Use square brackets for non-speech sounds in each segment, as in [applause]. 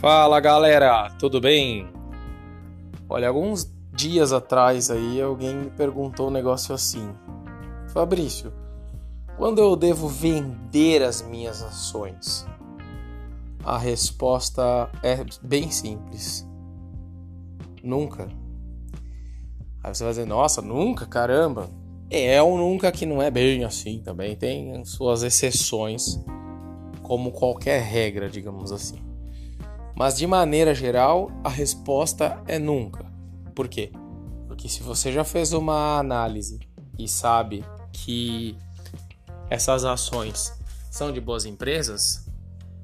Fala galera, tudo bem? Olha, alguns dias atrás aí alguém me perguntou um negócio assim: Fabrício, quando eu devo vender as minhas ações? A resposta é bem simples: nunca. Aí você vai dizer, nossa, nunca? Caramba! É um nunca que não é bem assim também, tem suas exceções, como qualquer regra, digamos assim. Mas de maneira geral, a resposta é nunca. Por quê? Porque se você já fez uma análise e sabe que essas ações são de boas empresas,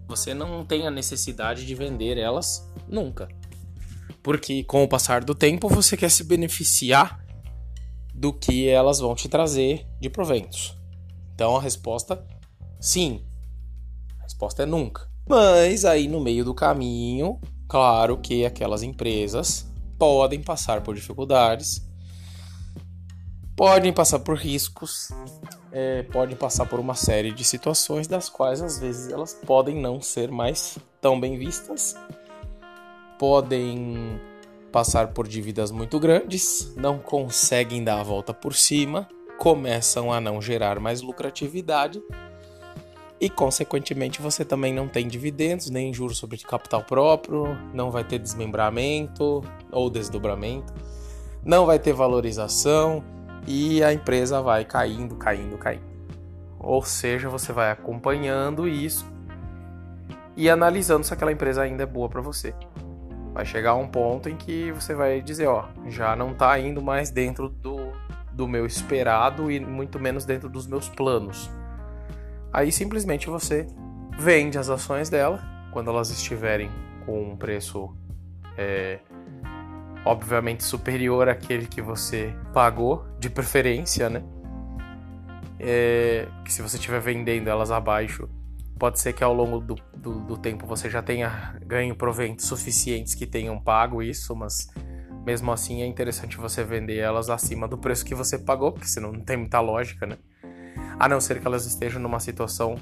você não tem a necessidade de vender elas nunca. Porque com o passar do tempo você quer se beneficiar do que elas vão te trazer de proventos. Então a resposta sim. A resposta é nunca. Mas aí no meio do caminho, claro que aquelas empresas podem passar por dificuldades, podem passar por riscos, é, podem passar por uma série de situações das quais às vezes elas podem não ser mais tão bem vistas, podem passar por dívidas muito grandes, não conseguem dar a volta por cima, começam a não gerar mais lucratividade e, consequentemente, você também não tem dividendos, nem juros sobre capital próprio, não vai ter desmembramento ou desdobramento, não vai ter valorização e a empresa vai caindo, caindo, caindo. Ou seja, você vai acompanhando isso e analisando se aquela empresa ainda é boa para você. Vai chegar um ponto em que você vai dizer, ó, já não está indo mais dentro do, do meu esperado e muito menos dentro dos meus planos. Aí simplesmente você vende as ações dela quando elas estiverem com um preço é, obviamente superior àquele que você pagou, de preferência, né? É, que se você estiver vendendo elas abaixo, pode ser que ao longo do, do, do, tempo você já tenha ganho proventos suficientes que tenham pago isso, mas mesmo assim é interessante você vender elas acima do preço que você pagou, porque senão não tem muita lógica, né? A não ser que elas estejam numa situação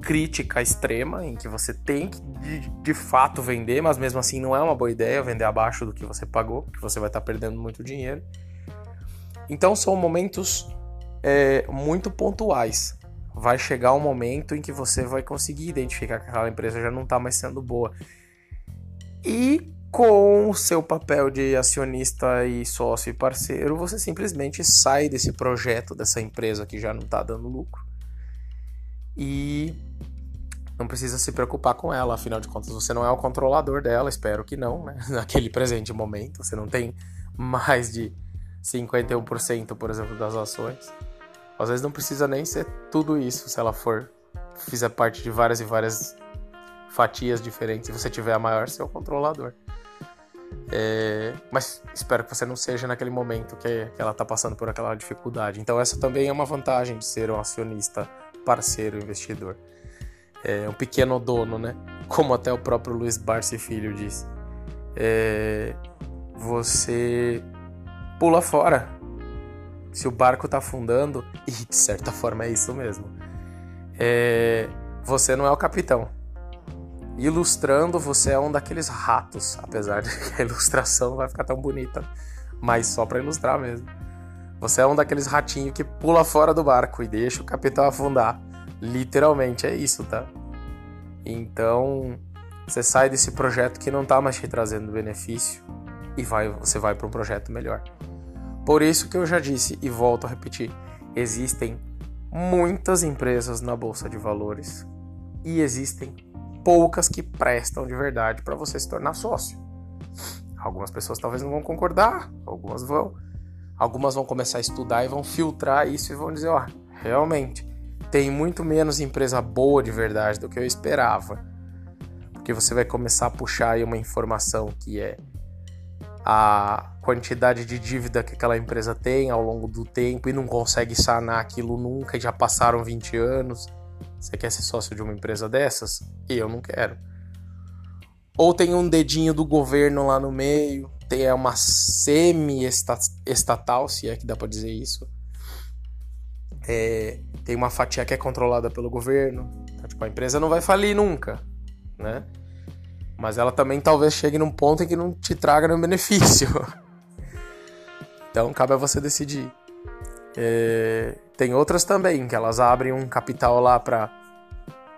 crítica extrema em que você tem que de, de, fato vender, mas mesmo assim não é uma boa ideia vender abaixo do que você pagou, porque você vai estar perdendo muito dinheiro. Então são momentos é, muito pontuais. Vai chegar um momento em que você vai conseguir identificar que aquela empresa já não está mais sendo boa. E com o seu papel de acionista e sócio e parceiro, você simplesmente sai desse projeto, dessa empresa que já não está dando lucro. E não precisa se preocupar com ela, afinal de contas você não é o controlador dela, espero que não, né? [laughs] Naquele presente momento, você não tem mais de 51%, por exemplo, das ações. Às vezes não precisa nem ser tudo isso, se ela for fizer parte de várias e várias fatias diferentes, se você tiver a maior, seu controlador. É, mas espero que você não seja naquele momento que, ela está passando por aquela dificuldade. Então, essa também é uma vantagem de ser um acionista, parceiro, investidor. É um pequeno dono, né? Como até o próprio Luiz Barsi Filho diz. É, você pula fora. Se o barco está afundando, [laughs] e de certa forma é isso mesmo, é, você não é o capitão ilustrando, você é um daqueles ratos, apesar de que a ilustração vai ficar tão bonita, mas só para ilustrar mesmo. Você é um daqueles ratinhos que pula fora do barco e deixa o capitão afundar. Literalmente é isso, tá? Então, você sai desse projeto que não tá mais te trazendo benefício e vai, você vai para um projeto melhor. Por isso que eu já disse e volto a repetir, existem muitas empresas na bolsa de valores e existem poucas que prestam de verdade para você se tornar sócio. Algumas pessoas talvez não vão concordar, algumas vão. Algumas vão começar a estudar e vão filtrar isso e vão dizer, ó, realmente tem muito menos empresa boa de verdade do que eu esperava. Porque você vai começar a puxar aí uma informação que é a quantidade de dívida que aquela empresa tem ao longo do tempo e não consegue sanar aquilo nunca, já passaram 20 anos. Você quer ser sócio de uma empresa dessas? Eu não quero. Ou tem um dedinho do governo lá no meio, tem uma semi-estatal, se é que dá para dizer isso. É, tem uma fatia que é controlada pelo governo. Então, tipo, a empresa não vai falir nunca, né? Mas ela também talvez chegue num ponto em que não te traga nenhum benefício. [laughs] Então cabe a você decidir. É, tem outras também que elas abrem um capital lá para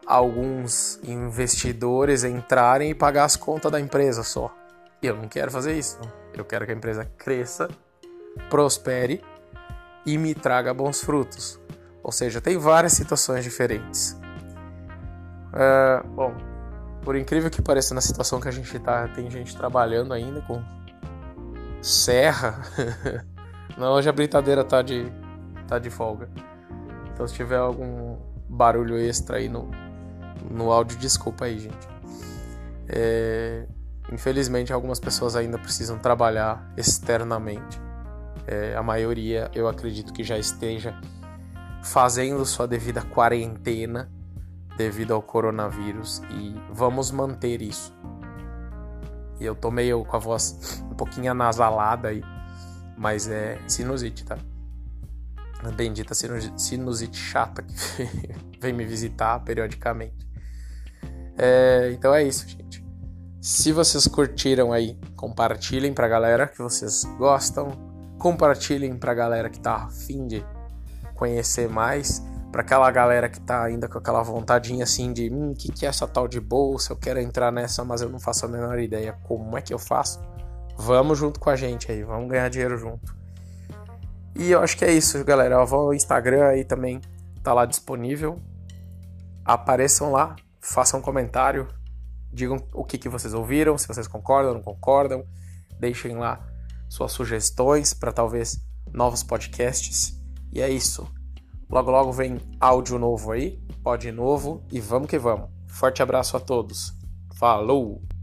alguns investidores entrarem e pagar as contas da empresa só. E eu não quero fazer isso. Eu quero que a empresa cresça, prospere e me traga bons frutos. Ou seja, tem várias situações diferentes. É, bom, por incrível que pareça, na situação que a gente está, tem gente trabalhando ainda com serra. [laughs] Não, hoje a britadeira tá de, tá de folga. Então se tiver algum barulho extra aí no, no áudio, desculpa aí, gente. É, infelizmente, algumas pessoas ainda precisam trabalhar externamente. É, a maioria, eu acredito que já esteja fazendo sua devida quarentena devido ao coronavírus e vamos manter isso. E eu tô meio com a voz um pouquinho anasalada aí, mas é sinusite, tá? Bendita sinusite chata que [laughs] vem me visitar periodicamente. É, então é isso, gente. Se vocês curtiram aí, compartilhem pra galera que vocês gostam. Compartilhem pra galera que tá afim de conhecer mais para aquela galera que tá ainda com aquela vontadinha assim de, hum, o que, que é essa tal de bolsa? Eu quero entrar nessa, mas eu não faço a menor ideia como é que eu faço. Vamos junto com a gente aí, vamos ganhar dinheiro junto. E eu acho que é isso, galera. No Instagram aí também, tá lá disponível. Apareçam lá, façam um comentário, digam o que, que vocês ouviram, se vocês concordam ou não concordam. Deixem lá suas sugestões para talvez novos podcasts. E é isso. Logo, logo vem áudio novo aí, pode novo e vamos que vamos. Forte abraço a todos. Falou!